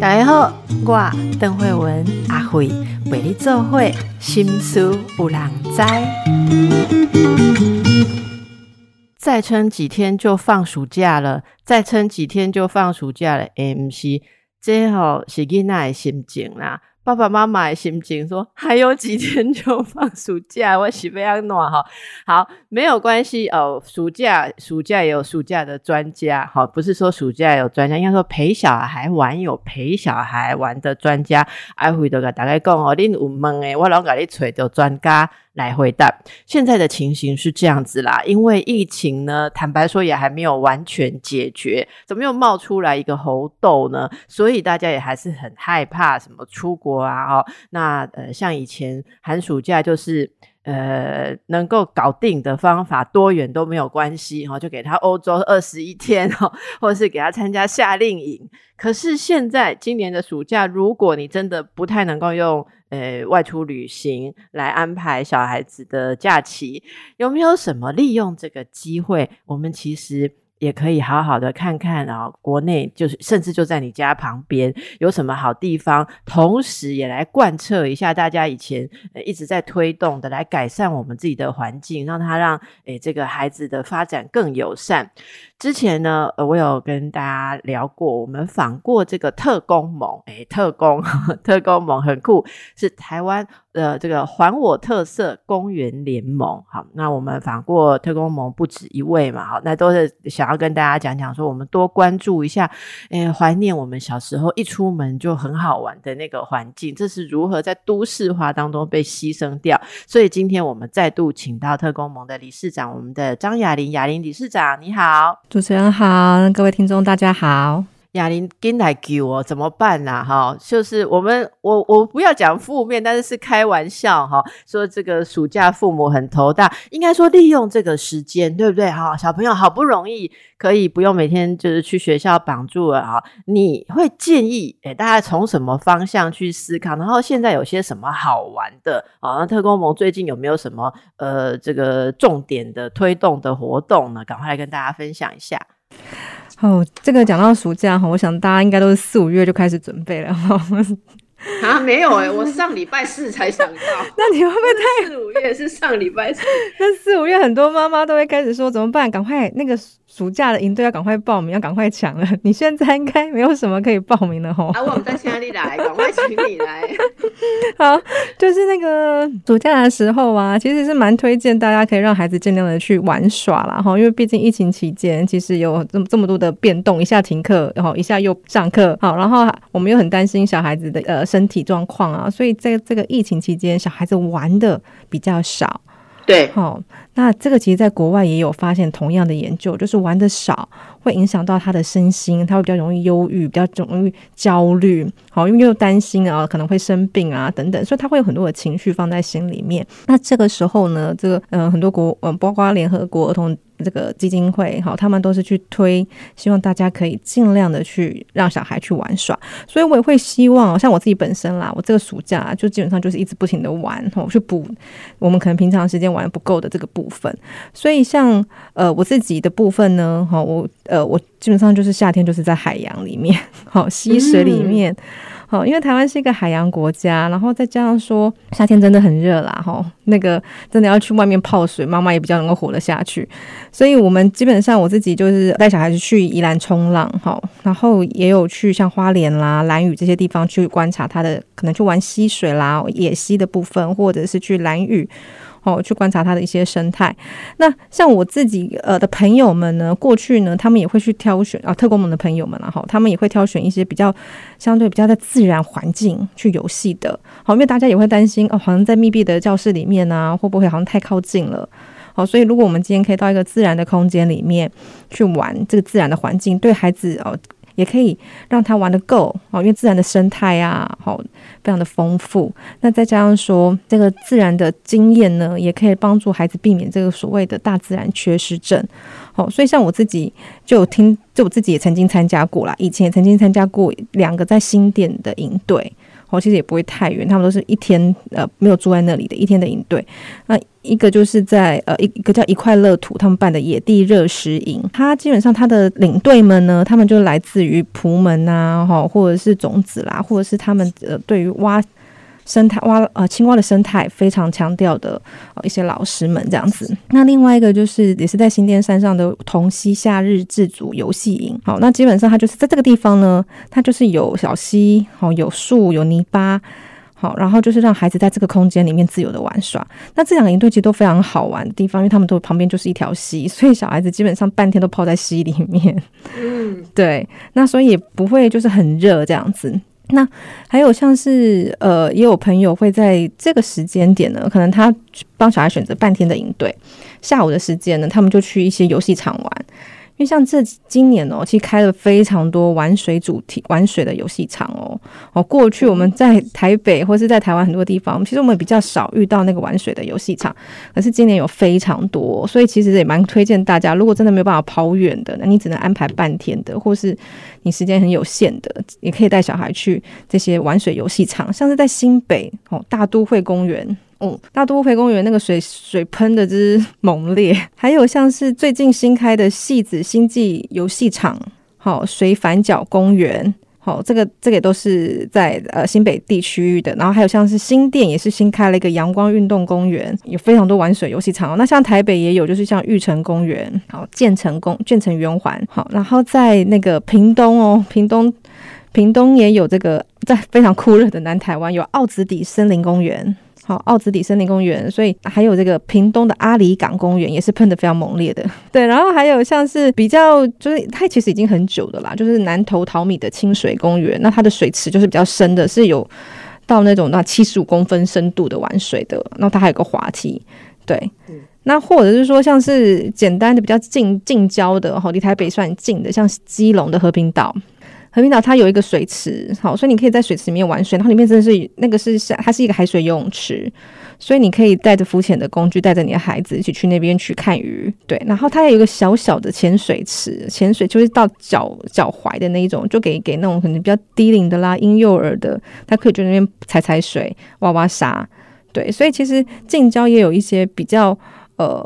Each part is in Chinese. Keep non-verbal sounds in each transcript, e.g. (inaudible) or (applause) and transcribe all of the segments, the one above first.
大家好，我邓慧文阿慧为你做会心思有人知。再撑几天就放暑假了，再撑几天就放暑假了。MC，这吼是囡仔的心情啦。爸爸妈妈的心情说：“还有几天就放暑假，我是非常暖哈。(laughs) ”好，没有关系哦。暑假，暑假也有暑假的专家，好，不是说暑假有专家，应该说陪小孩玩有陪小孩玩的专家。爱回头个大家讲哦，恁有问的，我拢甲你找到专家。来回答，现在的情形是这样子啦，因为疫情呢，坦白说也还没有完全解决，怎么又冒出来一个猴痘呢？所以大家也还是很害怕什么出国啊，哦，那呃，像以前寒暑假就是呃能够搞定的方法，多远都没有关系哈，就给他欧洲二十一天哈，或是给他参加夏令营。可是现在今年的暑假，如果你真的不太能够用。呃，外出旅行来安排小孩子的假期，有没有什么利用这个机会？我们其实。也可以好好的看看啊，国内就是甚至就在你家旁边有什么好地方，同时也来贯彻一下大家以前一直在推动的，来改善我们自己的环境，让他让诶这个孩子的发展更友善。之前呢，我有跟大家聊过，我们访过这个特工盟，诶，特工 (laughs) 特工盟很酷，是台湾。呃，这个还我特色公园联盟，好，那我们访过特工盟不止一位嘛，好，那都是想要跟大家讲讲说，我们多关注一下，诶，怀念我们小时候一出门就很好玩的那个环境，这是如何在都市化当中被牺牲掉。所以今天我们再度请到特工盟的理事长，我们的张雅玲，雅玲理事长，你好，主持人好，各位听众大家好。哑铃跟来给我怎么办呢？哈，就是我们我我不要讲负面，但是是开玩笑哈。说这个暑假父母很头大，应该说利用这个时间，对不对？哈，小朋友好不容易可以不用每天就是去学校绑住了哈。你会建议诶，大家从什么方向去思考？然后现在有些什么好玩的啊？特工盟最近有没有什么呃这个重点的推动的活动呢？赶快来跟大家分享一下。哦，这个讲到暑假哈，我想大家应该都是四五月就开始准备了哈。(laughs) 啊，没有哎，我上礼拜四才想到。(laughs) 那你会不会太四五月是上礼拜四？(laughs) 那四五月很多妈妈都会开始说怎么办？赶快那个。暑假的营队要赶快报名，要赶快抢了。(laughs) 你现在应该没有什么可以报名的吼。啊，我们在哪里来？赶快请你来。(laughs) 好，就是那个暑假的时候啊，其实是蛮推荐大家可以让孩子尽量的去玩耍啦哈，因为毕竟疫情期间其实有这么这么多的变动，一下停课，然后一下又上课，好，然后我们又很担心小孩子的呃身体状况啊，所以在这个疫情期间，小孩子玩的比较少。对，好，那这个其实在国外也有发现同样的研究，就是玩的少会影响到他的身心，他会比较容易忧郁，比较容易焦虑，好，因为又担心啊可能会生病啊等等，所以他会有很多的情绪放在心里面。那这个时候呢，这个嗯很多国嗯包括联合国儿童。这个基金会哈，他们都是去推，希望大家可以尽量的去让小孩去玩耍，所以我也会希望，像我自己本身啦，我这个暑假就基本上就是一直不停的玩，我去补我们可能平常时间玩不够的这个部分。所以像呃我自己的部分呢，哈，我呃我基本上就是夏天就是在海洋里面，(laughs) 好溪水里面。哦，因为台湾是一个海洋国家，然后再加上说夏天真的很热啦，哈，那个真的要去外面泡水，妈妈也比较能够活得下去，所以我们基本上我自己就是带小孩子去宜兰冲浪，哈，然后也有去像花莲啦、兰屿这些地方去观察它的，可能去玩溪水啦、野溪的部分，或者是去兰屿。哦，去观察它的一些生态。那像我自己呃的朋友们呢，过去呢，他们也会去挑选啊，特工们的朋友们啊，哈，他们也会挑选一些比较相对比较在自然环境去游戏的。好，因为大家也会担心哦，好像在密闭的教室里面呢，会不会好像太靠近了？好，所以如果我们今天可以到一个自然的空间里面去玩这个自然的环境，对孩子哦。也可以让他玩的够哦，因为自然的生态啊，好非常的丰富。那再加上说这个自然的经验呢，也可以帮助孩子避免这个所谓的大自然缺失症。好，所以像我自己就听，就我自己也曾经参加过啦，以前也曾经参加过两个在新店的营队。哦，其实也不会太远，他们都是一天呃没有住在那里的一天的营队。那一个就是在呃一一个叫一块乐土，他们办的野地热食营，他基本上他的领队们呢，他们就来自于蒲门呐，哈，或者是种子啦，或者是他们呃对于挖。生态蛙呃青蛙的生态非常强调的一些老师们这样子，那另外一个就是也是在新店山上的同溪夏日自主游戏营。好，那基本上它就是在这个地方呢，它就是有小溪，好有树有泥巴，好，然后就是让孩子在这个空间里面自由的玩耍。那这两个营队其实都非常好玩的地方，因为他们都旁边就是一条溪，所以小孩子基本上半天都泡在溪里面。嗯，对，那所以也不会就是很热这样子。那还有像是呃，也有朋友会在这个时间点呢，可能他帮小孩选择半天的营队，下午的时间呢，他们就去一些游戏场玩。因为像这今年哦，其实开了非常多玩水主题、玩水的游戏场哦。哦，过去我们在台北或是在台湾很多地方，其实我们比较少遇到那个玩水的游戏场，可是今年有非常多，所以其实也蛮推荐大家，如果真的没有办法跑远的，那你只能安排半天的，或是你时间很有限的，也可以带小孩去这些玩水游戏场，像是在新北哦大都会公园。嗯，大都会公园那个水水喷的之猛烈，(laughs) 还有像是最近新开的戏子星际游戏场，好水反角公园，好这个这个也都是在呃新北地区域的，然后还有像是新店也是新开了一个阳光运动公园，有非常多玩水游戏场哦。那像台北也有，就是像玉成公园，好建成公建成圆环，好，然后在那个屏东哦，屏东屏东也有这个在非常酷热的南台湾有奥子底森林公园。好，奥子底森林公园，所以还有这个屏东的阿里港公园也是喷的非常猛烈的。(laughs) 对，然后还有像是比较，就是它其实已经很久的啦，就是南投淘米的清水公园，那它的水池就是比较深的，是有到那种那七十五公分深度的玩水的。然后它还有个滑梯，对，那或者是说像是简单的比较近近郊的，哈，离台北算近的，像基隆的和平岛。和平岛它有一个水池，好，所以你可以在水池里面玩水，然后里面真的是那个是它是一个海水游泳池，所以你可以带着浮潜的工具，带着你的孩子一起去那边去看鱼，对，然后它有一个小小的潜水池，潜水就是到脚脚踝的那一种，就给给那种可能比较低龄的啦，婴幼儿的，他可以去那边踩踩水、挖挖沙，对，所以其实近郊也有一些比较呃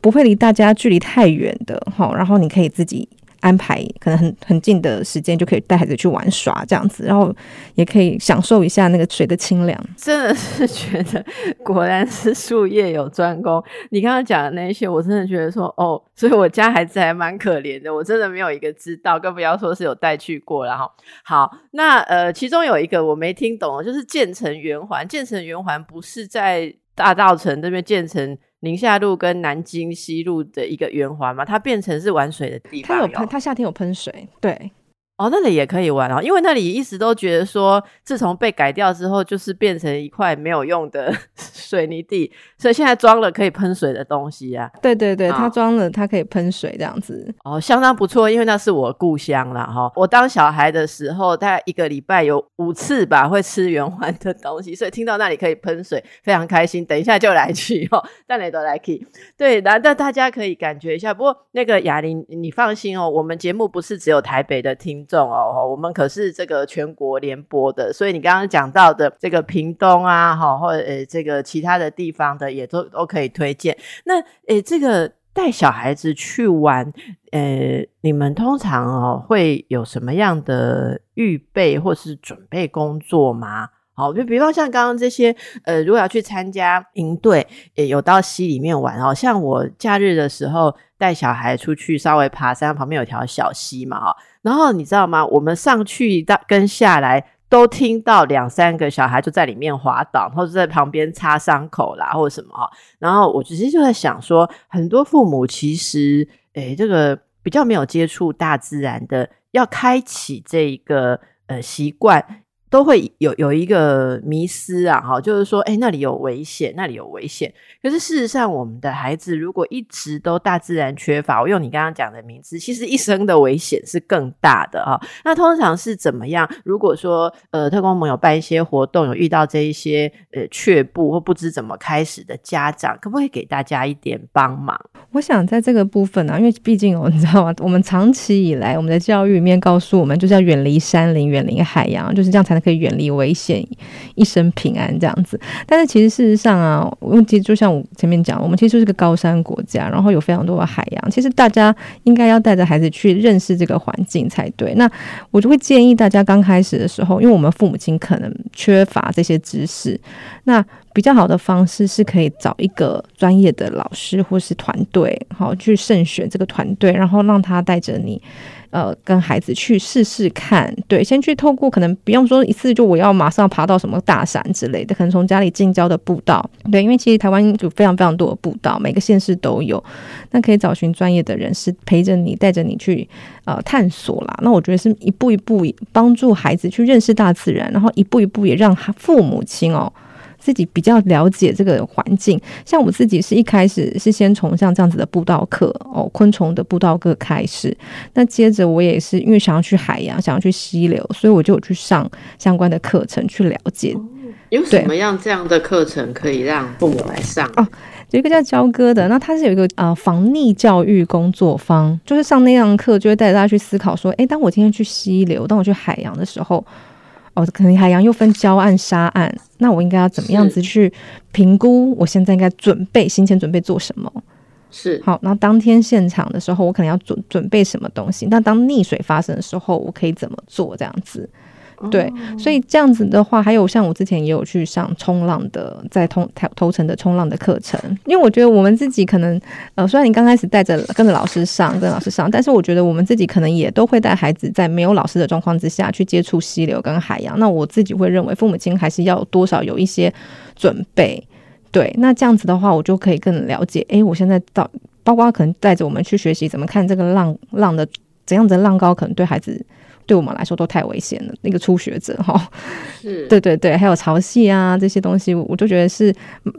不会离大家距离太远的，好，然后你可以自己。安排可能很很近的时间就可以带孩子去玩耍这样子，然后也可以享受一下那个水的清凉。真的是觉得果然是术业有专攻。你刚刚讲的那些，我真的觉得说哦，所以我家孩子还蛮可怜的，我真的没有一个知道，更不要说是有带去过了哈。好，那呃，其中有一个我没听懂，就是建成圆环。建成圆环不是在大道城这边建成。宁夏路跟南京西路的一个圆环嘛，它变成是玩水的地方。它有喷，它夏天有喷水，对。哦，那里也可以玩哦，因为那里一直都觉得说，自从被改掉之后，就是变成一块没有用的 (laughs) 水泥地，所以现在装了可以喷水的东西啊。对对对，它装了，它可以喷水这样子。哦，相当不错，因为那是我故乡了哈。我当小孩的时候，大概一个礼拜有五次吧会吃圆环的东西，所以听到那里可以喷水，非常开心。等一下就来去哦，但你都来去。对，然后大家可以感觉一下。不过那个哑铃，你放心哦，我们节目不是只有台北的听。众哦，我们可是这个全国联播的，所以你刚刚讲到的这个屏东啊，哈，或者这个其他的地方的，也都都可以推荐。那诶，这个带小孩子去玩，呃，你们通常哦会有什么样的预备或是准备工作吗？好，就比方像刚刚这些，呃，如果要去参加营队，也有到溪里面玩哦。像我假日的时候带小孩出去稍微爬山，旁边有条小溪嘛，哈。然后你知道吗？我们上去到跟下来都听到两三个小孩就在里面滑倒，或者在旁边擦伤口啦，或者什么哈。然后我直接就在想说，很多父母其实，诶，这个比较没有接触大自然的，要开启这一个呃习惯。都会有有一个迷失啊，哈，就是说，哎，那里有危险，那里有危险。可是事实上，我们的孩子如果一直都大自然缺乏，我用你刚刚讲的名字，其实一生的危险是更大的啊。那通常是怎么样？如果说呃，特工盟有办一些活动，有遇到这一些呃却步或不知怎么开始的家长，可不可以给大家一点帮忙？我想在这个部分呢，因为毕竟哦，你知道吗？我们长期以来我们的教育里面告诉我们，就是要远离山林，远离海洋，就是这样才。可以远离危险，一生平安这样子。但是其实事实上啊，问题就像我前面讲，我们其实就是个高山国家，然后有非常多的海洋。其实大家应该要带着孩子去认识这个环境才对。那我就会建议大家刚开始的时候，因为我们父母亲可能缺乏这些知识，那比较好的方式是可以找一个专业的老师或是团队，好去慎选这个团队，然后让他带着你。呃，跟孩子去试试看，对，先去透过可能不用说一次就我要马上爬到什么大山之类的，可能从家里近郊的步道，对，因为其实台湾有非常非常多的步道，每个县市都有，那可以找寻专业的人士陪着你，带着你去呃探索啦。那我觉得是一步一步帮助孩子去认识大自然，然后一步一步也让父母亲哦。自己比较了解这个环境，像我自己是一开始是先从像这样子的步道课哦，昆虫的步道课开始。那接着我也是因为想要去海洋，想要去溪流，所以我就有去上相关的课程去了解。有什么样这样的课程可以让父母来上？哦，有一个叫焦哥的，那他是有一个呃防溺教育工作坊，就是上那样课就会带大家去思考说，哎，当我今天去溪流，当我去海洋的时候。哦，可能海洋又分礁岸、沙岸，那我应该要怎么样子去评估？我现在应该准备行前准备做什么？是好，然后当天现场的时候，我可能要准准备什么东西？那当溺水发生的时候，我可以怎么做？这样子。对，所以这样子的话，还有像我之前也有去上冲浪的，在通头头层的冲浪的课程，因为我觉得我们自己可能，呃，虽然你刚开始带着跟着老师上，跟老师上，但是我觉得我们自己可能也都会带孩子在没有老师的状况之下去接触溪流跟海洋。那我自己会认为，父母亲还是要多少有一些准备。对，那这样子的话，我就可以更了解，哎，我现在到，包括可能带着我们去学习怎么看这个浪浪的怎样的浪高，可能对孩子。对我们来说都太危险了。那个初学者哈，是 (laughs) 对对对，还有潮汐啊这些东西，我就觉得是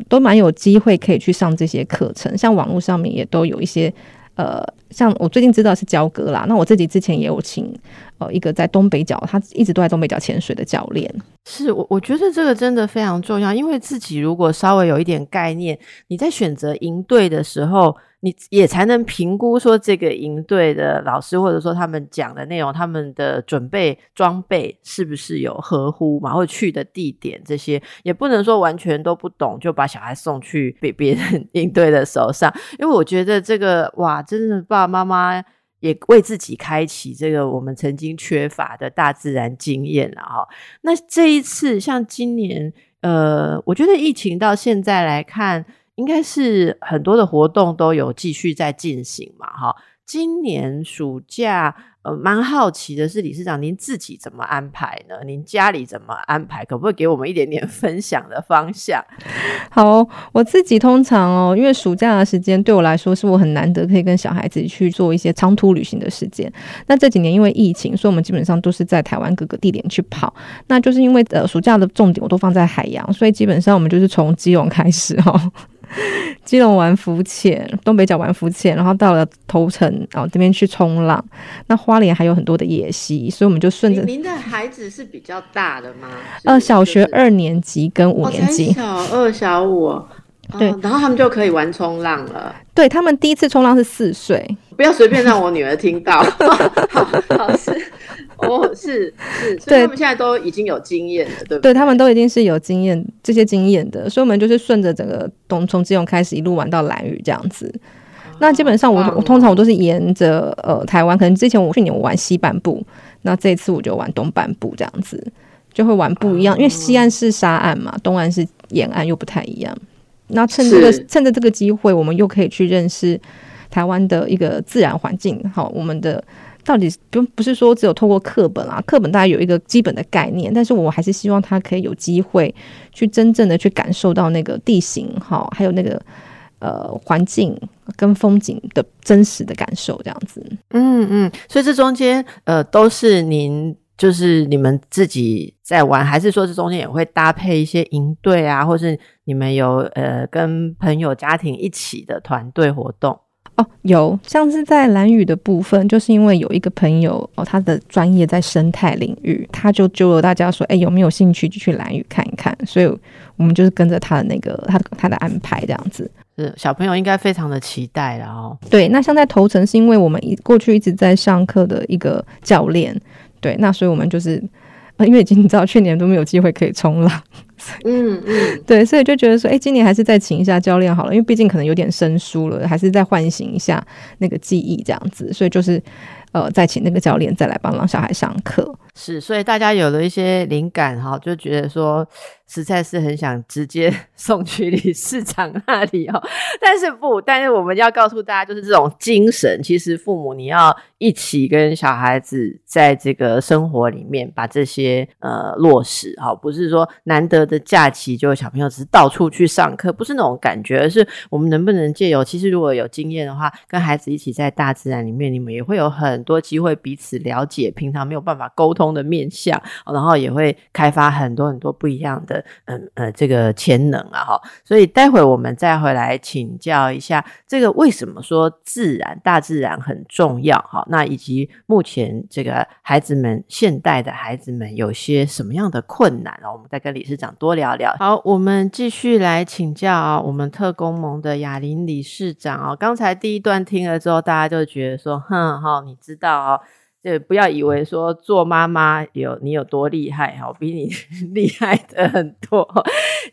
都蛮有机会可以去上这些课程。像网络上面也都有一些，呃，像我最近知道是焦哥啦，那我自己之前也有请呃一个在东北角，他一直都在东北角潜水的教练。是我我觉得这个真的非常重要，因为自己如果稍微有一点概念，你在选择营队的时候。你也才能评估说这个营队的老师或者说他们讲的内容，他们的准备装备是不是有合乎嘛？或去的地点这些，也不能说完全都不懂就把小孩送去别别人营队的手上。因为我觉得这个哇，真的爸爸妈妈也为自己开启这个我们曾经缺乏的大自然经验了哈。那这一次像今年，呃，我觉得疫情到现在来看。应该是很多的活动都有继续在进行嘛，哈。今年暑假，呃，蛮好奇的是，理事长您自己怎么安排呢？您家里怎么安排？可不可以给我们一点点 (laughs) 分享的方向？(laughs) 好，我自己通常哦，因为暑假的时间对我来说是我很难得可以跟小孩子去做一些长途旅行的时间。那这几年因为疫情，所以我们基本上都是在台湾各个地点去跑。那就是因为呃，暑假的重点我都放在海洋，所以基本上我们就是从基隆开始哈。(laughs) 基隆玩浮潜，东北角玩浮潜，然后到了头城，然后这边去冲浪。那花莲还有很多的野溪，所以我们就顺着。您的孩子是比较大的吗？呃，小学二年级跟五年级。小二、小五。对，然后他们就可以玩冲浪了。对他们第一次冲浪是四岁，不要随便让我女儿听到。(laughs) (laughs) 好是。哦，是是，所以他们现在都已经有经验了，对不对？对他们都已经是有经验这些经验的，所以我们就是顺着整个东从基隆开始一路玩到蓝屿这样子。那基本上我我通常我都是沿着呃台湾，可能之前我去年我玩西半部，那这次我就玩东半部这样子，就会玩不一样，因为西岸是沙岸嘛，东岸是沿岸又不太一样。那趁这个趁着这个机会，我们又可以去认识台湾的一个自然环境，好，我们的。到底不不是说只有透过课本啊，课本大家有一个基本的概念，但是我还是希望他可以有机会去真正的去感受到那个地形哈，还有那个呃环境跟风景的真实的感受，这样子。嗯嗯，所以这中间呃都是您就是你们自己在玩，还是说这中间也会搭配一些营队啊，或是你们有呃跟朋友家庭一起的团队活动？哦，有像是在蓝屿的部分，就是因为有一个朋友哦，他的专业在生态领域，他就揪了大家说，哎，有没有兴趣就去蓝屿看一看？所以我们就是跟着他的那个他的他的安排这样子。是小朋友应该非常的期待了哦。对，那像在头城是因为我们一过去一直在上课的一个教练，对，那所以我们就是因为已经你知道去年都没有机会可以冲浪，(laughs) 嗯嗯，对，所以就觉得说，哎，今年还是再请一下教练好了，因为毕竟可能有点生疏了，还是再唤醒一下那个记忆这样子，所以就是呃，再请那个教练再来帮忙小孩上课。是，所以大家有了一些灵感哈，就觉得说实在是很想直接 (laughs) 送去理事长那里哦。(laughs) 但是不，但是我们要告诉大家，就是这种精神，其实父母你要一起跟小孩子在这个生活里面把这些呃落实哈，不是说难得的假期就小朋友只是到处去上课，不是那种感觉，而是我们能不能借由，其实如果有经验的话，跟孩子一起在大自然里面，你们也会有很多机会彼此了解，平常没有办法沟通。的面向，然后也会开发很多很多不一样的，嗯呃，这个潜能啊哈。所以待会我们再回来请教一下，这个为什么说自然大自然很重要哈？那以及目前这个孩子们，现代的孩子们有些什么样的困难啊？我们再跟理事长多聊聊。好，我们继续来请教，我们特工盟的雅玲理事长啊。刚才第一段听了之后，大家就觉得说，哼哈，你知道哦。就不要以为说做妈妈有你有多厉害哈，比你 (laughs) 厉害的很多。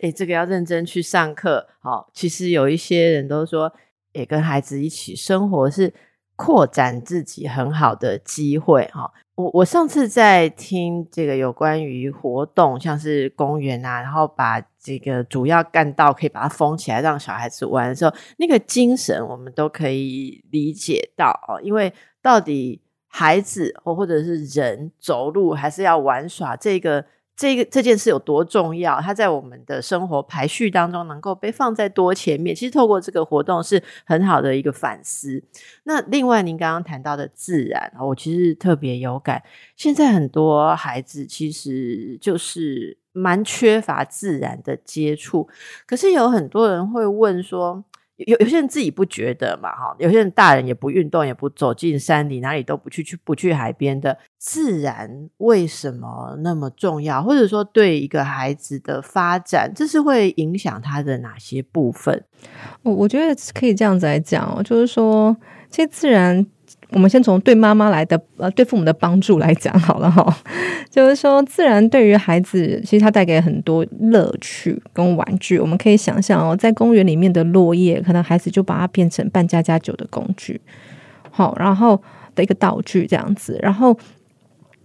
哎，这个要认真去上课。好，其实有一些人都说，也跟孩子一起生活是扩展自己很好的机会。哈，我我上次在听这个有关于活动，像是公园啊，然后把这个主要干道可以把它封起来，让小孩子玩的时候，那个精神我们都可以理解到哦。因为到底。孩子或或者是人走路还是要玩耍，这个这个这件事有多重要？它在我们的生活排序当中能够被放在多前面？其实透过这个活动是很好的一个反思。那另外，您刚刚谈到的自然，我其实特别有感。现在很多孩子其实就是蛮缺乏自然的接触，可是有很多人会问说。有有些人自己不觉得嘛，哈，有些人大人也不运动，也不走进山里，哪里都不去，去不去海边的自然，为什么那么重要？或者说，对一个孩子的发展，这是会影响他的哪些部分？我我觉得可以这样子来讲，就是说，其实自然。我们先从对妈妈来的呃，对父母的帮助来讲好了哈，(laughs) 就是说自然对于孩子，其实它带给很多乐趣跟玩具。我们可以想象哦，在公园里面的落叶，可能孩子就把它变成扮家家酒的工具，好，然后的一个道具这样子。然后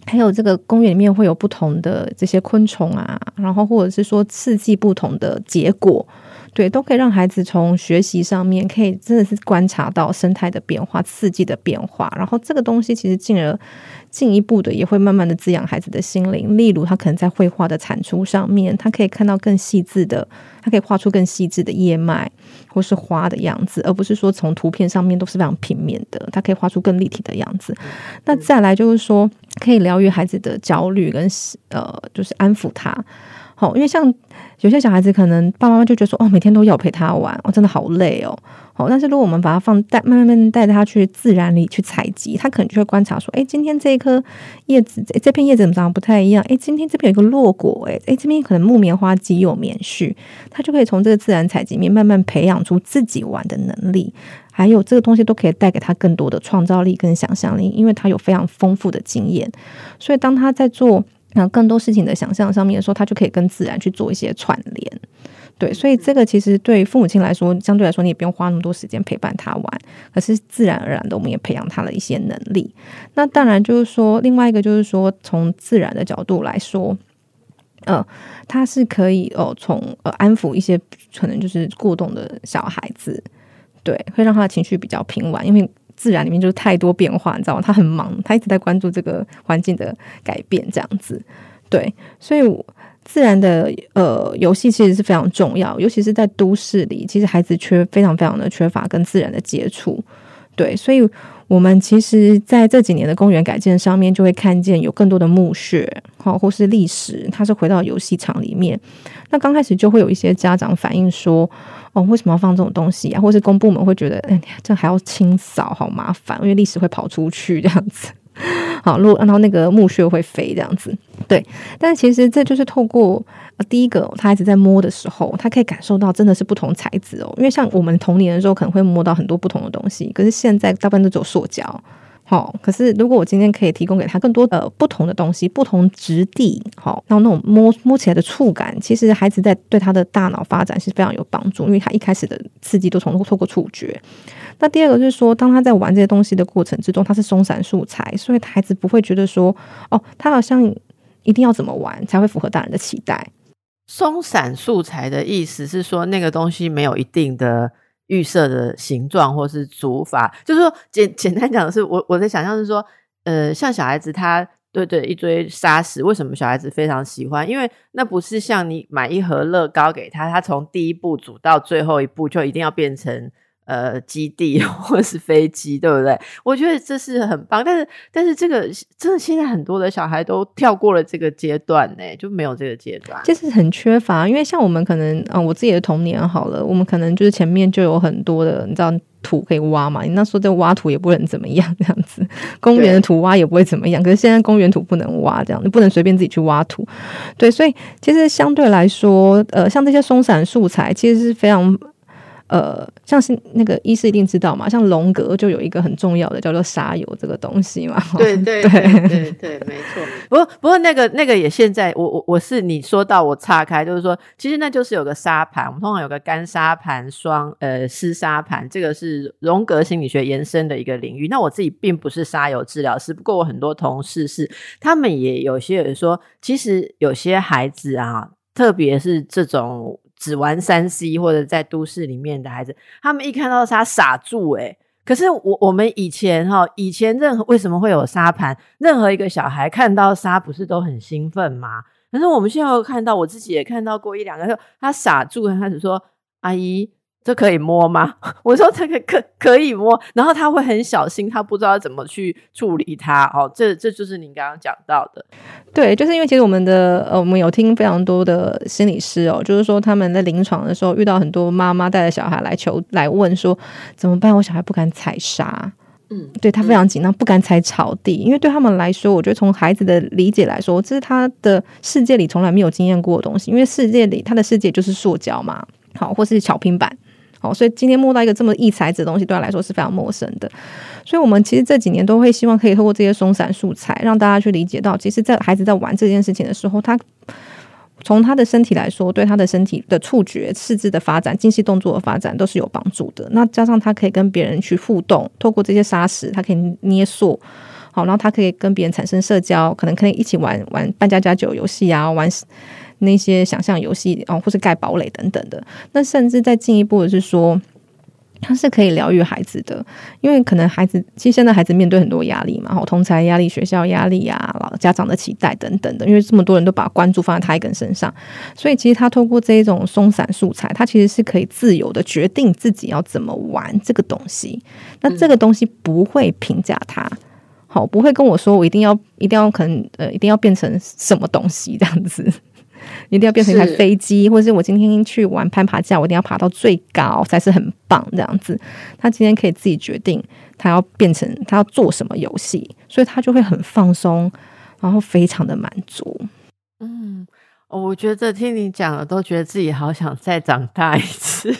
还有这个公园里面会有不同的这些昆虫啊，然后或者是说刺激不同的结果。对，都可以让孩子从学习上面，可以真的是观察到生态的变化、刺激的变化，然后这个东西其实进而进一步的也会慢慢的滋养孩子的心灵。例如，他可能在绘画的产出上面，他可以看到更细致的，他可以画出更细致的叶脉或是花的样子，而不是说从图片上面都是非常平面的，他可以画出更立体的样子。那再来就是说，可以疗愈孩子的焦虑跟呃，就是安抚他。好，因为像有些小孩子，可能爸爸妈妈就觉得说，哦，每天都要陪他玩，哦，真的好累哦。好，但是如果我们把他放带，慢慢带他去自然里去采集，他可能就会观察说，哎，今天这一颗叶子，这片叶子怎么长得不太一样？哎，今天这边有一个落果，哎，哎，这边可能木棉花极有棉絮，他就可以从这个自然采集面慢慢培养出自己玩的能力，还有这个东西都可以带给他更多的创造力跟想象力，因为他有非常丰富的经验，所以当他在做。那更多事情的想象上面的时候，他就可以跟自然去做一些串联，对，所以这个其实对父母亲来说，相对来说你也不用花那么多时间陪伴他玩，可是自然而然的我们也培养他的一些能力。那当然就是说，另外一个就是说，从自然的角度来说，呃，他是可以哦，从呃安抚一些可能就是过动的小孩子，对，会让他的情绪比较平稳，因为。自然里面就是太多变化，你知道吗？他很忙，他一直在关注这个环境的改变，这样子。对，所以自然的呃游戏其实是非常重要，尤其是在都市里，其实孩子缺非常非常的缺乏跟自然的接触。对，所以我们其实在这几年的公园改建上面，就会看见有更多的墓穴，好或是历史，它是回到游戏场里面。那刚开始就会有一些家长反映说。哦，为什么要放这种东西啊？或是公部门会觉得，哎，这还要清扫，好麻烦，因为历史会跑出去这样子。好，如果然后那个墓穴会飞这样子，对。但是其实这就是透过第一个，他一直在摸的时候，他可以感受到真的是不同材质哦。因为像我们童年的时候，可能会摸到很多不同的东西，可是现在大部分都走塑胶。好，可是如果我今天可以提供给他更多呃不同的东西，不同质地，好，然后那种摸摸起来的触感，其实孩子在对他的大脑发展是非常有帮助，因为他一开始的刺激都从透过触觉。那第二个就是说，当他在玩这些东西的过程之中，他是松散素材，所以孩子不会觉得说，哦，他好像一定要怎么玩才会符合大人的期待。松散素材的意思是说，那个东西没有一定的。预设的形状或是组法，就是说简简单讲的是，我我在想象是说，呃，像小孩子他对对一堆沙石，为什么小孩子非常喜欢？因为那不是像你买一盒乐高给他，他从第一步组到最后一步就一定要变成。呃，基地 (laughs) 或是飞机，对不对？我觉得这是很棒，但是但是这个真的现在很多的小孩都跳过了这个阶段呢，就没有这个阶段，就是很缺乏。因为像我们可能，嗯，我自己的童年好了，我们可能就是前面就有很多的，你知道土可以挖嘛。你那时候在挖土也不能怎么样，这样子，公园的土挖也不会怎么样。可是现在公园土不能挖，这样你不能随便自己去挖土。对，所以其实相对来说，呃，像这些松散素材，其实是非常。呃，像是那个医师一定知道嘛，像龙格就有一个很重要的叫做沙油这个东西嘛。对 (laughs) 对对对对，没错。不过不过那个那个也现在，我我我是你说到我岔开，就是说其实那就是有个沙盘，我们通常有个干沙盘、双呃湿沙盘，这个是荣格心理学延伸的一个领域。那我自己并不是沙油治疗师，不过我很多同事是，他们也有些人说，其实有些孩子啊，特别是这种。只玩三 C 或者在都市里面的孩子，他们一看到沙傻住哎。可是我我们以前哈，以前任何为什么会有沙盘？任何一个小孩看到沙不是都很兴奋吗？可是我们现在看到，我自己也看到过一两个，他傻住，他始说：“阿姨。”这可以摸吗？(laughs) 我说这个可可以摸，然后他会很小心，他不知道怎么去处理它。哦，这这就是您刚刚讲到的，对，就是因为其实我们的呃，我们有听非常多的心理师哦，就是说他们在临床的时候遇到很多妈妈带着小孩来求来问说怎么办？我小孩不敢踩沙，嗯，对他非常紧张，不敢踩草地，因为对他们来说，我觉得从孩子的理解来说，这是他的世界里从来没有经验过的东西，因为世界里他的世界就是塑胶嘛，好，或是小平板。哦，所以今天摸到一个这么易材质的东西，对他来说是非常陌生的。所以，我们其实这几年都会希望可以透过这些松散素材，让大家去理解到，其实，在孩子在玩这件事情的时候，他从他的身体来说，对他的身体的触觉、四肢的发展、精细动作的发展都是有帮助的。那加上他可以跟别人去互动，透过这些沙石，他可以捏塑，好，然后他可以跟别人产生社交，可能可以一起玩玩扮家家酒游戏啊，玩。那些想象游戏哦，或是盖堡垒等等的，那甚至再进一步的是说，它是可以疗愈孩子的，因为可能孩子其实现在孩子面对很多压力嘛，哦，同才压力、学校压力啊，老家长的期待等等的，因为这么多人都把关注放在他一个人身上，所以其实他透过这一种松散素材，他其实是可以自由的决定自己要怎么玩这个东西。那这个东西不会评价他，好，不会跟我说我一定要一定要可能呃一定要变成什么东西这样子。一定要变成一台飞机，或者是我今天去玩攀爬架，我一定要爬到最高才是很棒这样子。他今天可以自己决定他要变成他要做什么游戏，所以他就会很放松，然后非常的满足。嗯，我觉得听你讲了，都觉得自己好想再长大一次。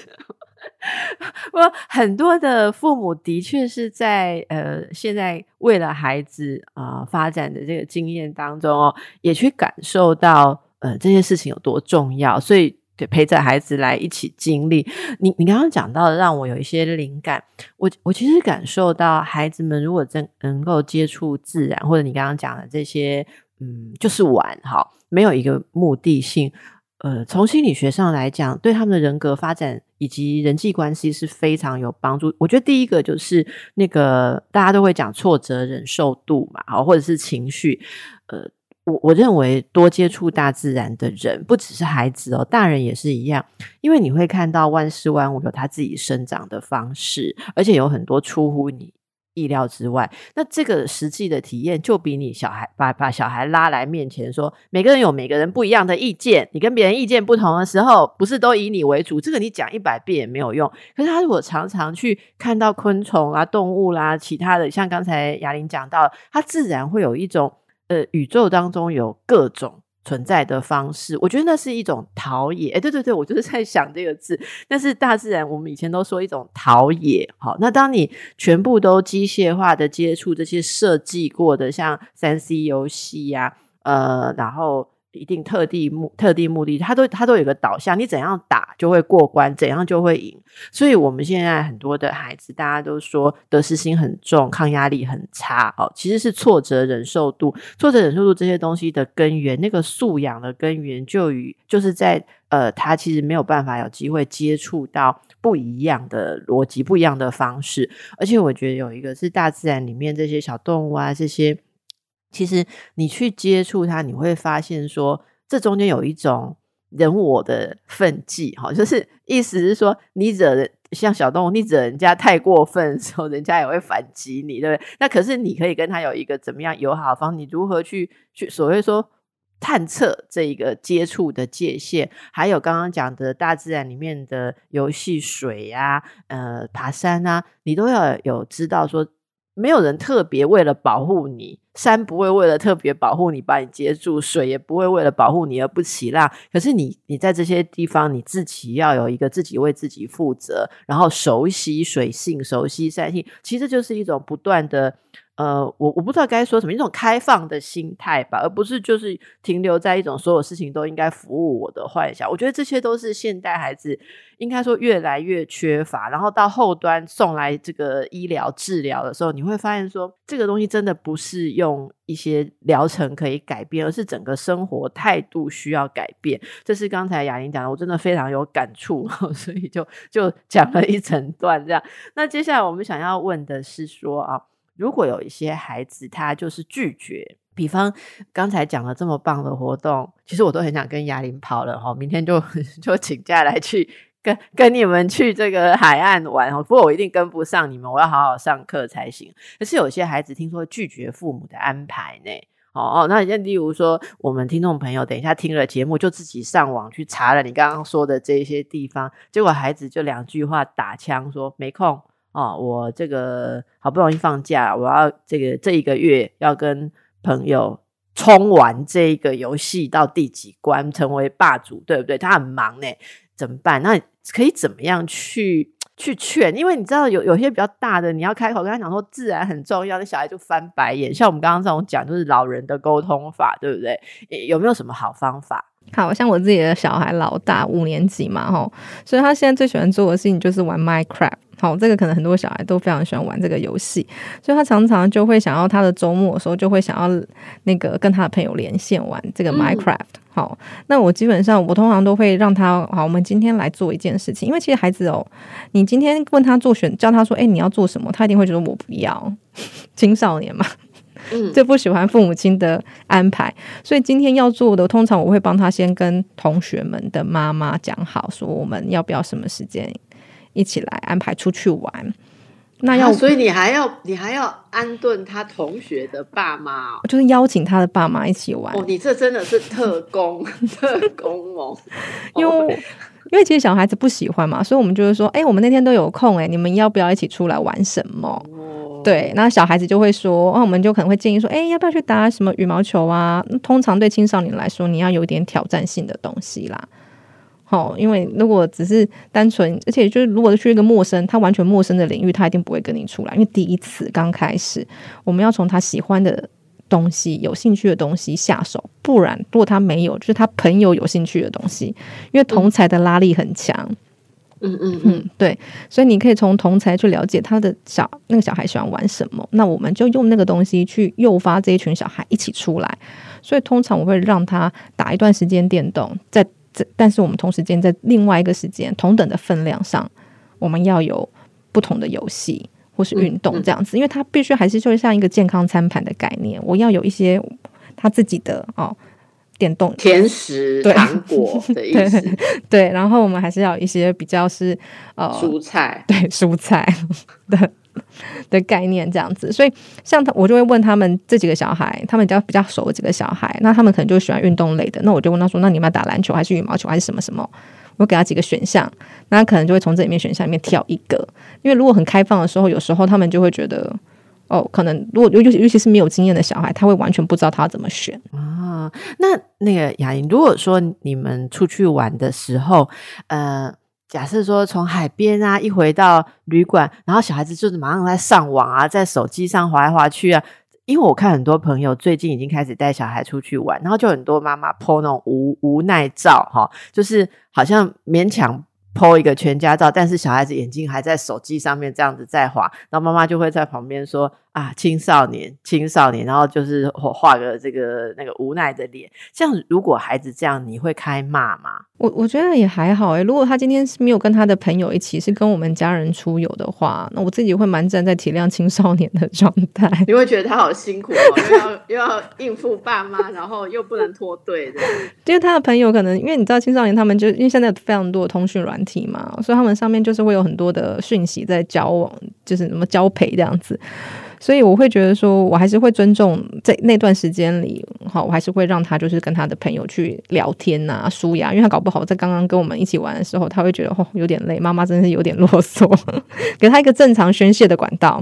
(laughs) 我很多的父母的确是在呃，现在为了孩子啊发展的这个经验当中哦，也去感受到。呃，这些事情有多重要，所以得陪着孩子来一起经历。你你刚刚讲到的，让我有一些灵感。我我其实感受到，孩子们如果真能够接触自然，或者你刚刚讲的这些，嗯，就是玩哈，没有一个目的性。呃，从心理学上来讲，对他们的人格发展以及人际关系是非常有帮助。我觉得第一个就是那个大家都会讲挫折忍受度嘛，好，或者是情绪，呃。我我认为多接触大自然的人，不只是孩子哦，大人也是一样。因为你会看到万事万物有它自己生长的方式，而且有很多出乎你意料之外。那这个实际的体验，就比你小孩把把小孩拉来面前说，每个人有每个人不一样的意见，你跟别人意见不同的时候，不是都以你为主？这个你讲一百遍也没有用。可是他如果常常去看到昆虫啊、动物啦、其他的，像刚才雅玲讲到，他自然会有一种。呃，宇宙当中有各种存在的方式，我觉得那是一种陶冶。哎，对对对，我就是在想这个字。但是大自然，我们以前都说一种陶冶。好，那当你全部都机械化的接触这些设计过的，像三 C 游戏呀，呃，然后。一定特地目特地目的，他都他都有个导向，你怎样打就会过关，怎样就会赢。所以，我们现在很多的孩子，大家都说得失心很重，抗压力很差哦。其实是挫折忍受度、挫折忍受度这些东西的根源，那个素养的根源就与就是在呃，他其实没有办法有机会接触到不一样的逻辑、不一样的方式。而且，我觉得有一个是大自然里面这些小动物啊，这些。其实你去接触它，你会发现说，这中间有一种人我的分际，哈，就是意思是说，你惹人像小动物，你惹人家太过分的时候，人家也会反击你，对不对？那可是你可以跟他有一个怎么样友好方？你如何去去所谓说探测这一个接触的界限？还有刚刚讲的大自然里面的游戏，水呀，呃，爬山啊，你都要有知道说。没有人特别为了保护你，山不会为了特别保护你把你接住，水也不会为了保护你而不起浪。可是你，你在这些地方，你自己要有一个自己为自己负责，然后熟悉水性，熟悉山性，其实就是一种不断的。呃，我我不知道该说什么，一种开放的心态吧，而不是就是停留在一种所有事情都应该服务我的幻想。我觉得这些都是现代孩子应该说越来越缺乏。然后到后端送来这个医疗治疗的时候，你会发现说这个东西真的不是用一些疗程可以改变，而是整个生活态度需要改变。这是刚才雅玲讲的，我真的非常有感触，(laughs) 所以就就讲了一整段这样。那接下来我们想要问的是说啊。如果有一些孩子他就是拒绝，比方刚才讲了这么棒的活动，其实我都很想跟雅玲跑了哈，明天就 (laughs) 就请假来去跟跟你们去这个海岸玩哦。不过我一定跟不上你们，我要好好上课才行。可是有些孩子听说拒绝父母的安排呢，哦哦，那像例如说，我们听众朋友等一下听了节目，就自己上网去查了你刚刚说的这些地方，结果孩子就两句话打枪说没空。哦，我这个好不容易放假，我要这个这一个月要跟朋友冲完这个游戏到第几关，成为霸主，对不对？他很忙呢，怎么办？那可以怎么样去去劝？因为你知道，有有些比较大的，你要开口跟他讲说自然很重要，那小孩就翻白眼。像我们刚刚这种讲，就是老人的沟通法，对不对？有没有什么好方法？好像我自己的小孩老大五年级嘛，吼，所以他现在最喜欢做的事情就是玩 Minecraft。好，这个可能很多小孩都非常喜欢玩这个游戏，所以他常常就会想要他的周末的时候就会想要那个跟他的朋友连线玩这个 Minecraft。好，那我基本上我通常都会让他好，我们今天来做一件事情，因为其实孩子哦，你今天问他做选，叫他说，哎，你要做什么，他一定会觉得我不要，(laughs) 青少年嘛。就不喜欢父母亲的安排，所以今天要做的，通常我会帮他先跟同学们的妈妈讲好，说我们要不要什么时间一起来安排出去玩。那要，所以你还要你还要安顿他同学的爸妈，就是邀请他的爸妈一起玩。哦，你这真的是特工 (laughs) 特工 (laughs) 哦，因为因为其实小孩子不喜欢嘛，所以我们就是说，哎，我们那天都有空，哎，你们要不要一起出来玩什么？对，那小孩子就会说，那我们就可能会建议说，哎，要不要去打什么羽毛球啊？通常对青少年来说，你要有点挑战性的东西啦。好，因为如果只是单纯，而且就是如果去一个陌生、他完全陌生的领域，他一定不会跟你出来，因为第一次刚开始，我们要从他喜欢的东西、有兴趣的东西下手，不然如果他没有，就是他朋友有兴趣的东西，因为同才的拉力很强。嗯嗯嗯嗯，对，所以你可以从同才去了解他的小那个小孩喜欢玩什么，那我们就用那个东西去诱发这一群小孩一起出来。所以通常我会让他打一段时间电动，在这，但是我们同时间在另外一个时间同等的分量上，我们要有不同的游戏或是运动这样子，因为他必须还是就像一个健康餐盘的概念，我要有一些他自己的哦。电动甜食、糖果的意思，(laughs) 对，然后我们还是要一些比较是呃蔬菜，对蔬菜 (laughs) 的的概念这样子。所以像他，我就会问他们这几个小孩，他们比较比较熟的几个小孩，那他们可能就喜欢运动类的。那我就问他说：“那你们要打篮球还是羽毛球还是什么什么？”我给他几个选项，那他可能就会从这里面选项里面挑一个。因为如果很开放的时候，有时候他们就会觉得。哦，可能如果尤尤其是没有经验的小孩，他会完全不知道他要怎么选啊。那那个雅莹，如果说你们出去玩的时候，呃，假设说从海边啊，一回到旅馆，然后小孩子就是马上在上网啊，在手机上滑来滑去啊。因为我看很多朋友最近已经开始带小孩出去玩，然后就很多妈妈 po 那种无无奈照，哈，就是好像勉强。拍一个全家照，但是小孩子眼睛还在手机上面这样子在滑，然后妈妈就会在旁边说。啊，青少年，青少年，然后就是画个这个那个无奈的脸。这样，如果孩子这样，你会开骂吗？我我觉得也还好诶。如果他今天是没有跟他的朋友一起，是跟我们家人出游的话，那我自己会蛮站在体谅青少年的状态。你会觉得他好辛苦哦，又要又要应付爸妈，然后又不能脱队的。(laughs) 因为他的朋友可能，因为你知道青少年他们就因为现在有非常多的通讯软体嘛，所以他们上面就是会有很多的讯息在交往，就是什么交配这样子。所以我会觉得说，我还是会尊重在那段时间里，好，我还是会让他就是跟他的朋友去聊天呐，舒压，因为他搞不好在刚刚跟我们一起玩的时候，他会觉得哦有点累，妈妈真的是有点啰嗦，给他一个正常宣泄的管道。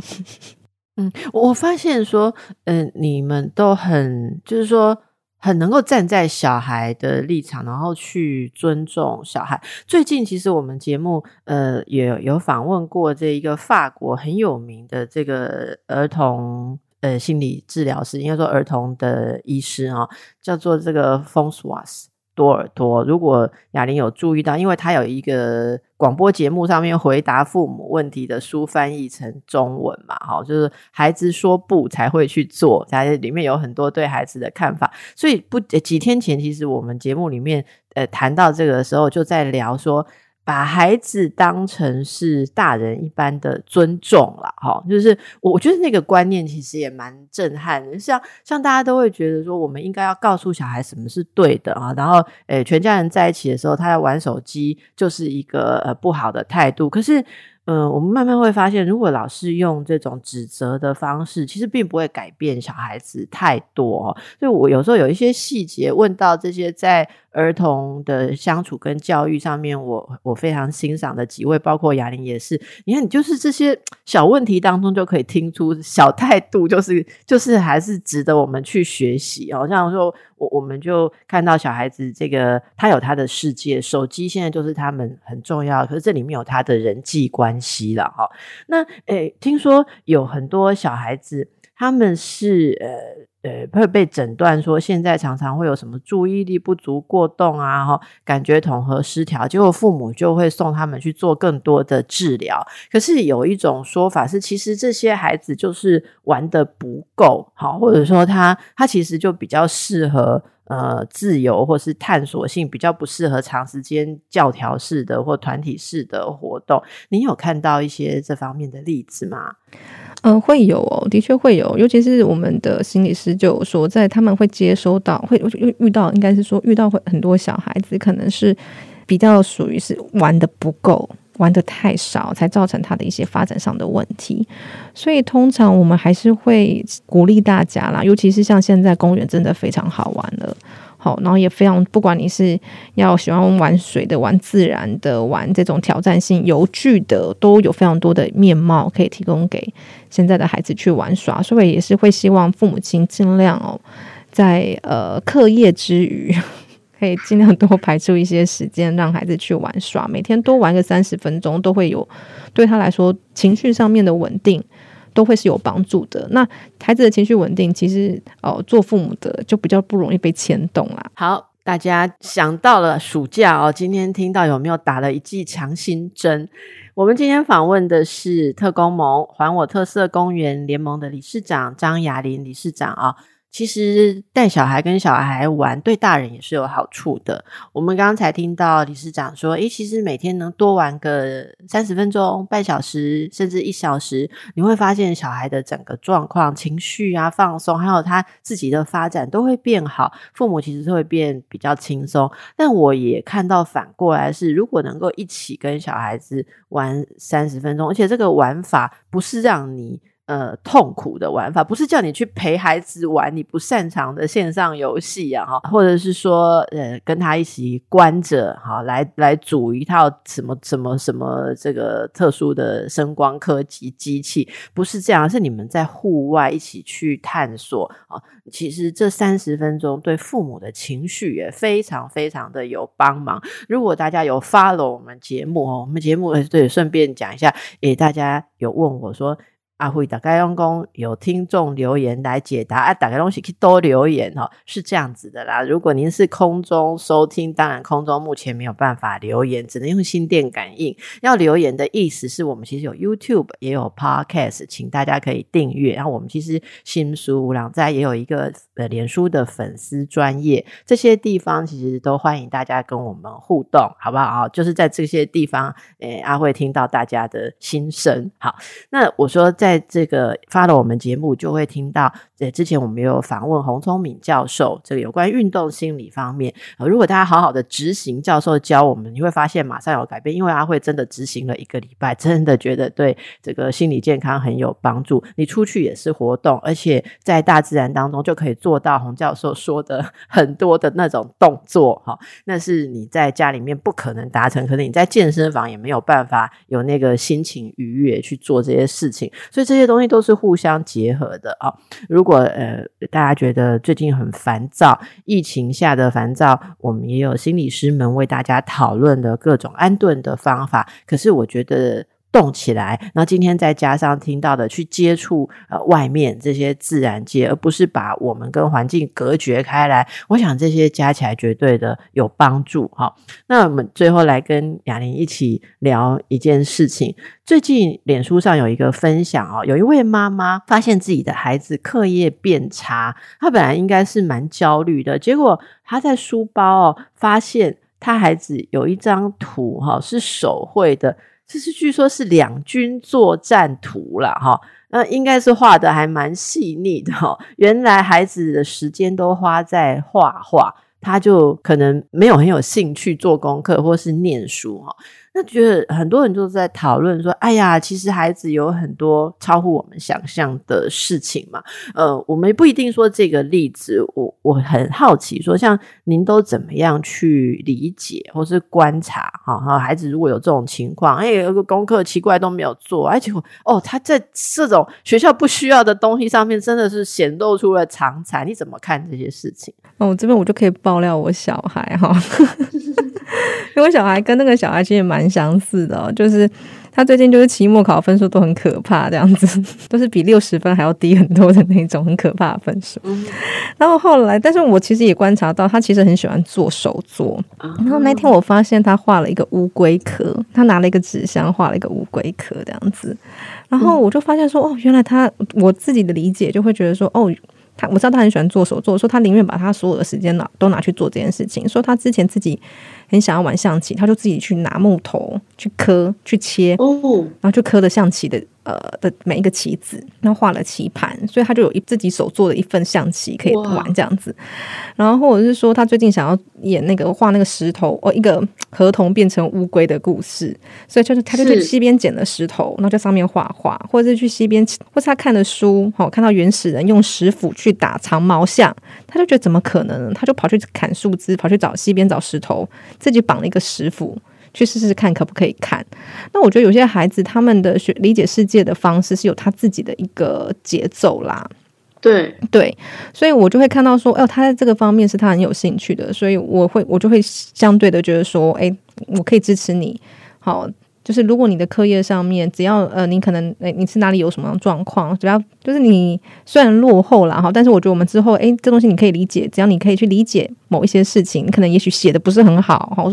嗯，我发现说，嗯，你们都很就是说。很能够站在小孩的立场，然后去尊重小孩。最近其实我们节目呃也有访问过这一个法国很有名的这个儿童呃心理治疗师，应该说儿童的医师啊，叫做这个 Fonsoas 多耳朵，如果雅玲有注意到，因为他有一个广播节目上面回答父母问题的书翻译成中文嘛，哈，就是孩子说不才会去做，才里面有很多对孩子的看法，所以不几天前，其实我们节目里面呃谈到这个的时候，就在聊说。把孩子当成是大人一般的尊重了，哈，就是我我觉得那个观念其实也蛮震撼的。像像大家都会觉得说，我们应该要告诉小孩什么是对的啊，然后诶，全家人在一起的时候，他要玩手机就是一个呃不好的态度。可是。嗯，我们慢慢会发现，如果老是用这种指责的方式，其实并不会改变小孩子太多。所以我有时候有一些细节问到这些在儿童的相处跟教育上面，我我非常欣赏的几位，包括雅玲也是。你看，你就是这些小问题当中就可以听出小态度，就是就是还是值得我们去学习。好像说。我我们就看到小孩子这个，他有他的世界，手机现在就是他们很重要。可是这里面有他的人际关系了哈。那诶，听说有很多小孩子，他们是呃呃会被诊断说现在常常会有什么注意力不足过动啊，哈，感觉统合失调，结果父母就会送他们去做更多的治疗。可是有一种说法是，其实这些孩子就是玩的不够好，或者说他他其实就比较适合。呃，自由或是探索性比较不适合长时间教条式的或团体式的活动。你有看到一些这方面的例子吗？嗯，会有哦，的确会有。尤其是我们的心理师就说，在他们会接收到，会遇遇到，应该是说遇到会很多小孩子，可能是比较属于是玩的不够。玩的太少，才造成他的一些发展上的问题。所以通常我们还是会鼓励大家啦，尤其是像现在公园真的非常好玩了，好，然后也非常不管你是要喜欢玩水的、玩自然的、玩这种挑战性游具的，都有非常多的面貌可以提供给现在的孩子去玩耍。所以也是会希望父母亲尽量哦，在呃课业之余。可以尽量多排出一些时间，让孩子去玩耍，每天多玩个三十分钟，都会有对他来说情绪上面的稳定，都会是有帮助的。那孩子的情绪稳定，其实哦，做父母的就比较不容易被牵动啦。好，大家想到了暑假哦，今天听到有没有打了一剂强心针？我们今天访问的是特工盟还我特色公园联盟的理事长张雅玲理事长啊。其实带小孩跟小孩玩，对大人也是有好处的。我们刚才听到理事长说，诶，其实每天能多玩个三十分钟、半小时，甚至一小时，你会发现小孩的整个状况、情绪啊、放松，还有他自己的发展都会变好。父母其实是会变比较轻松。但我也看到反过来是，如果能够一起跟小孩子玩三十分钟，而且这个玩法不是让你。呃痛苦的玩法，不是叫你去陪孩子玩你不擅长的线上游戏啊，哈，或者是说呃跟他一起关着，哈，来来组一套什么什么什么这个特殊的声光科技机器，不是这样，是你们在户外一起去探索啊。其实这三十分钟对父母的情绪也非常非常的有帮忙。如果大家有 follow 我们节目哦，我们节目对，顺便讲一下，诶，大家有问我说。阿辉打开用公，有听众留言来解答啊！打开东西可以多留言哦，是这样子的啦。如果您是空中收听，当然空中目前没有办法留言，只能用心电感应。要留言的意思是我们其实有 YouTube 也有 Podcast，请大家可以订阅。然后我们其实新书无良在也有一个呃脸书的粉丝专业，这些地方其实都欢迎大家跟我们互动，好不好？就是在这些地方，诶，阿慧听到大家的心声。好，那我说在。在这个发了我们节目，就会听到。呃，之前我们有访问洪聪敏教授，这个有关运动心理方面。呃，如果大家好好的执行教授教我们，你会发现马上有改变，因为阿慧真的执行了一个礼拜，真的觉得对这个心理健康很有帮助。你出去也是活动，而且在大自然当中就可以做到洪教授说的很多的那种动作，哈，那是你在家里面不可能达成，可能你在健身房也没有办法有那个心情愉悦去做这些事情。所以这些东西都是互相结合的啊。如果呃大家觉得最近很烦躁，疫情下的烦躁，我们也有心理师们为大家讨论的各种安顿的方法。可是我觉得。动起来，那今天再加上听到的去接触呃外面这些自然界，而不是把我们跟环境隔绝开来。我想这些加起来绝对的有帮助哈。那我们最后来跟雅玲一起聊一件事情。最近脸书上有一个分享哦，有一位妈妈发现自己的孩子课业变差，她本来应该是蛮焦虑的，结果她在书包哦发现她孩子有一张图哈是手绘的。这是据说是两军作战图了哈，那应该是画的还蛮细腻的哈。原来孩子的时间都花在画画，他就可能没有很有兴趣做功课或是念书哈。那觉得很多人就在讨论说：“哎呀，其实孩子有很多超乎我们想象的事情嘛。”呃，我们不一定说这个例子，我我很好奇，说像您都怎么样去理解或是观察？哈，哈，孩子如果有这种情况，哎，有个功课奇怪都没有做，而且哦，他在这种学校不需要的东西上面，真的是显露出了长才。你怎么看这些事情？哦，这边我就可以爆料我小孩哈。(laughs) 因为小孩跟那个小孩其实蛮相似的，就是他最近就是期末考分数都很可怕，这样子 (laughs) 都是比六十分还要低很多的那种很可怕的分数。(laughs) 然后后来，但是我其实也观察到，他其实很喜欢做手作。然后那天我发现他画了一个乌龟壳，他拿了一个纸箱画了一个乌龟壳这样子。然后我就发现说，哦，原来他我自己的理解就会觉得说，哦。他我知道他很喜欢做手作，说他宁愿把他所有的时间拿都拿去做这件事情。说他之前自己很想要玩象棋，他就自己去拿木头去磕、去切，然后就磕的象棋的。呃的每一个棋子，然后画了棋盘，所以他就有一自己手做的一份象棋可以玩这样子。然后或者是说，他最近想要演那个画那个石头哦，一个河童变成乌龟的故事，所以就是他就去溪边捡了石头，然后在上面画画，或者是去溪边，或是他看的书，好看到原始人用石斧去打长毛象，他就觉得怎么可能？他就跑去砍树枝，跑去找溪边找石头，自己绑了一个石斧。去试试看可不可以看？那我觉得有些孩子他们的学理解世界的方式是有他自己的一个节奏啦。对对，所以我就会看到说，哦，他在这个方面是他很有兴趣的，所以我会我就会相对的觉得说，哎，我可以支持你，好。就是如果你的课业上面，只要呃，你可能诶，你是哪里有什么状况？只要就是你虽然落后了哈，但是我觉得我们之后诶，这东西你可以理解，只要你可以去理解某一些事情，你可能也许写的不是很好哈，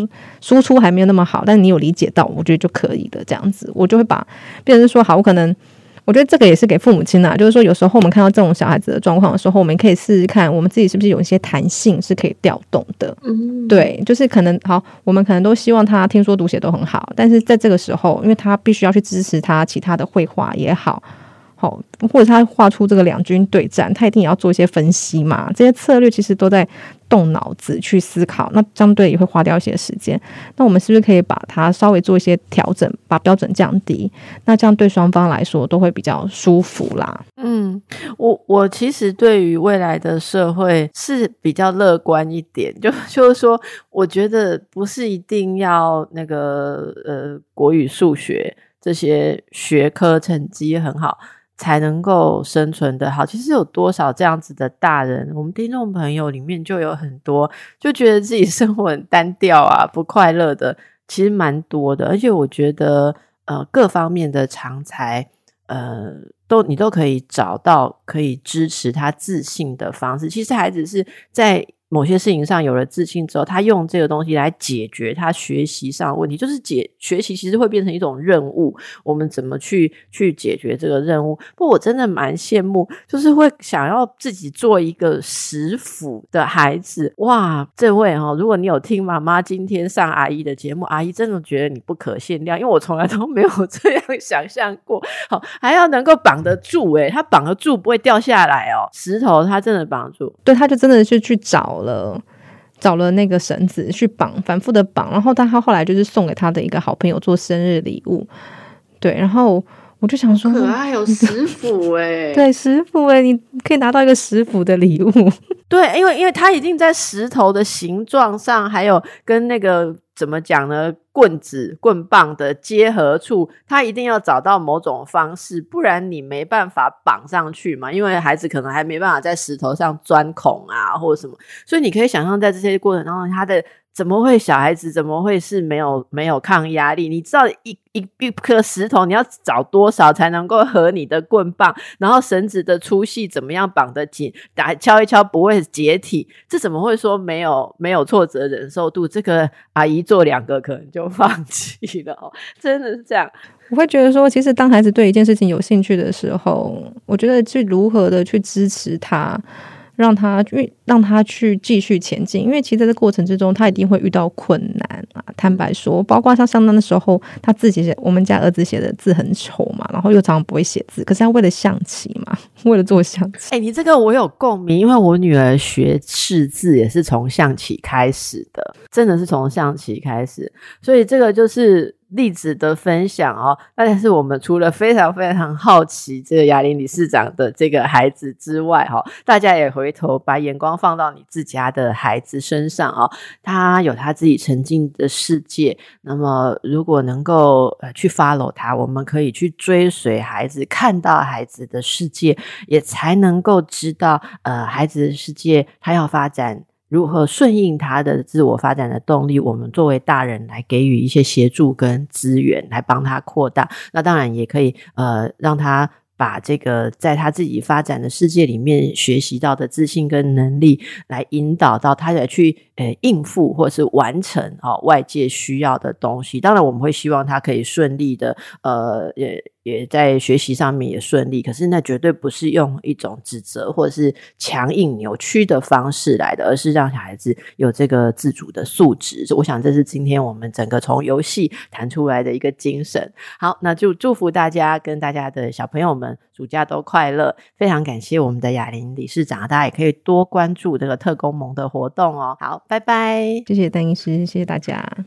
输出还没有那么好，但你有理解到，我觉得就可以的这样子，我就会把变成说好，我可能。我觉得这个也是给父母亲啊，就是说有时候我们看到这种小孩子的状况的时候，我们可以试试看，我们自己是不是有一些弹性是可以调动的。嗯，对，就是可能好，我们可能都希望他听说读写都很好，但是在这个时候，因为他必须要去支持他其他的绘画也好，好，或者他画出这个两军对战，他一定也要做一些分析嘛。这些策略其实都在动脑子去思考，那相对也会花掉一些时间。那我们是不是可以把它稍微做一些调整，把标准降低？那这样对双方来说都会比较舒服啦。嗯，我我其实对于未来的社会是比较乐观一点，就就是说，我觉得不是一定要那个呃国语、数学这些学科成绩很好。才能够生存的好。其实有多少这样子的大人，我们听众朋友里面就有很多，就觉得自己 (laughs) 生活很单调啊，不快乐的，其实蛮多的。而且我觉得，呃，各方面的长才，呃，都你都可以找到可以支持他自信的方式。其实孩子是在。某些事情上有了自信之后，他用这个东西来解决他学习上的问题，就是解学习其实会变成一种任务。我们怎么去去解决这个任务？不，我真的蛮羡慕，就是会想要自己做一个食府的孩子。哇，这位哈，如果你有听妈妈今天上阿姨的节目，阿姨真的觉得你不可限量，因为我从来都没有 (laughs) 这样想象过。好，还要能够绑得住，诶，他绑得住不会掉下来哦。石头他真的绑住，对，他就真的是去找。了，找了那个绳子去绑，反复的绑，然后但他后来就是送给他的一个好朋友做生日礼物，对，然后我就想说，可爱有食府 (laughs) 哎，对，食府哎，你可以拿到一个食府的礼物，(laughs) 对，因为因为他已经在石头的形状上，还有跟那个。怎么讲呢？棍子、棍棒的结合处，他一定要找到某种方式，不然你没办法绑上去嘛。因为孩子可能还没办法在石头上钻孔啊，或者什么，所以你可以想象，在这些过程当中，他的。怎么会小孩子怎么会是没有没有抗压力？你知道一一一颗石头你要找多少才能够和你的棍棒？然后绳子的粗细怎么样绑得紧？打敲一敲不会解体？这怎么会说没有没有挫折忍受度？这个阿姨做两个可能就放弃了哦，(laughs) 真的是这样。我会觉得说，其实当孩子对一件事情有兴趣的时候，我觉得去如何的去支持他。让他去让他去继续前进，因为其实在这过程之中，他一定会遇到困难啊。坦白说，包括像上当的时候，他自己写我们家儿子写的字很丑嘛，然后又常常不会写字，可是他为了象棋嘛，为了做象棋。哎，你这个我有共鸣，因为我女儿学识字也是从象棋开始的，真的是从象棋开始，所以这个就是。例子的分享哦，但是我们除了非常非常好奇这个雅玲理事长的这个孩子之外，哈，大家也回头把眼光放到你自家的孩子身上哦，他有他自己沉浸的世界。那么，如果能够呃去 follow 他，我们可以去追随孩子，看到孩子的世界，也才能够知道呃孩子的世界他要发展。如何顺应他的自我发展的动力？我们作为大人来给予一些协助跟资源，来帮他扩大。那当然也可以，呃，让他把这个在他自己发展的世界里面学习到的自信跟能力，来引导到他来去。诶，应付或是完成哦外界需要的东西。当然，我们会希望他可以顺利的，呃，也也在学习上面也顺利。可是，那绝对不是用一种指责或者是强硬扭曲的方式来的，而是让小孩子有这个自主的素质。我想，这是今天我们整个从游戏谈出来的一个精神。好，那就祝福大家跟大家的小朋友们暑假都快乐。非常感谢我们的雅玲理事长，大家也可以多关注这个特工盟的活动哦。好。拜拜，谢谢邓医师，谢谢大家。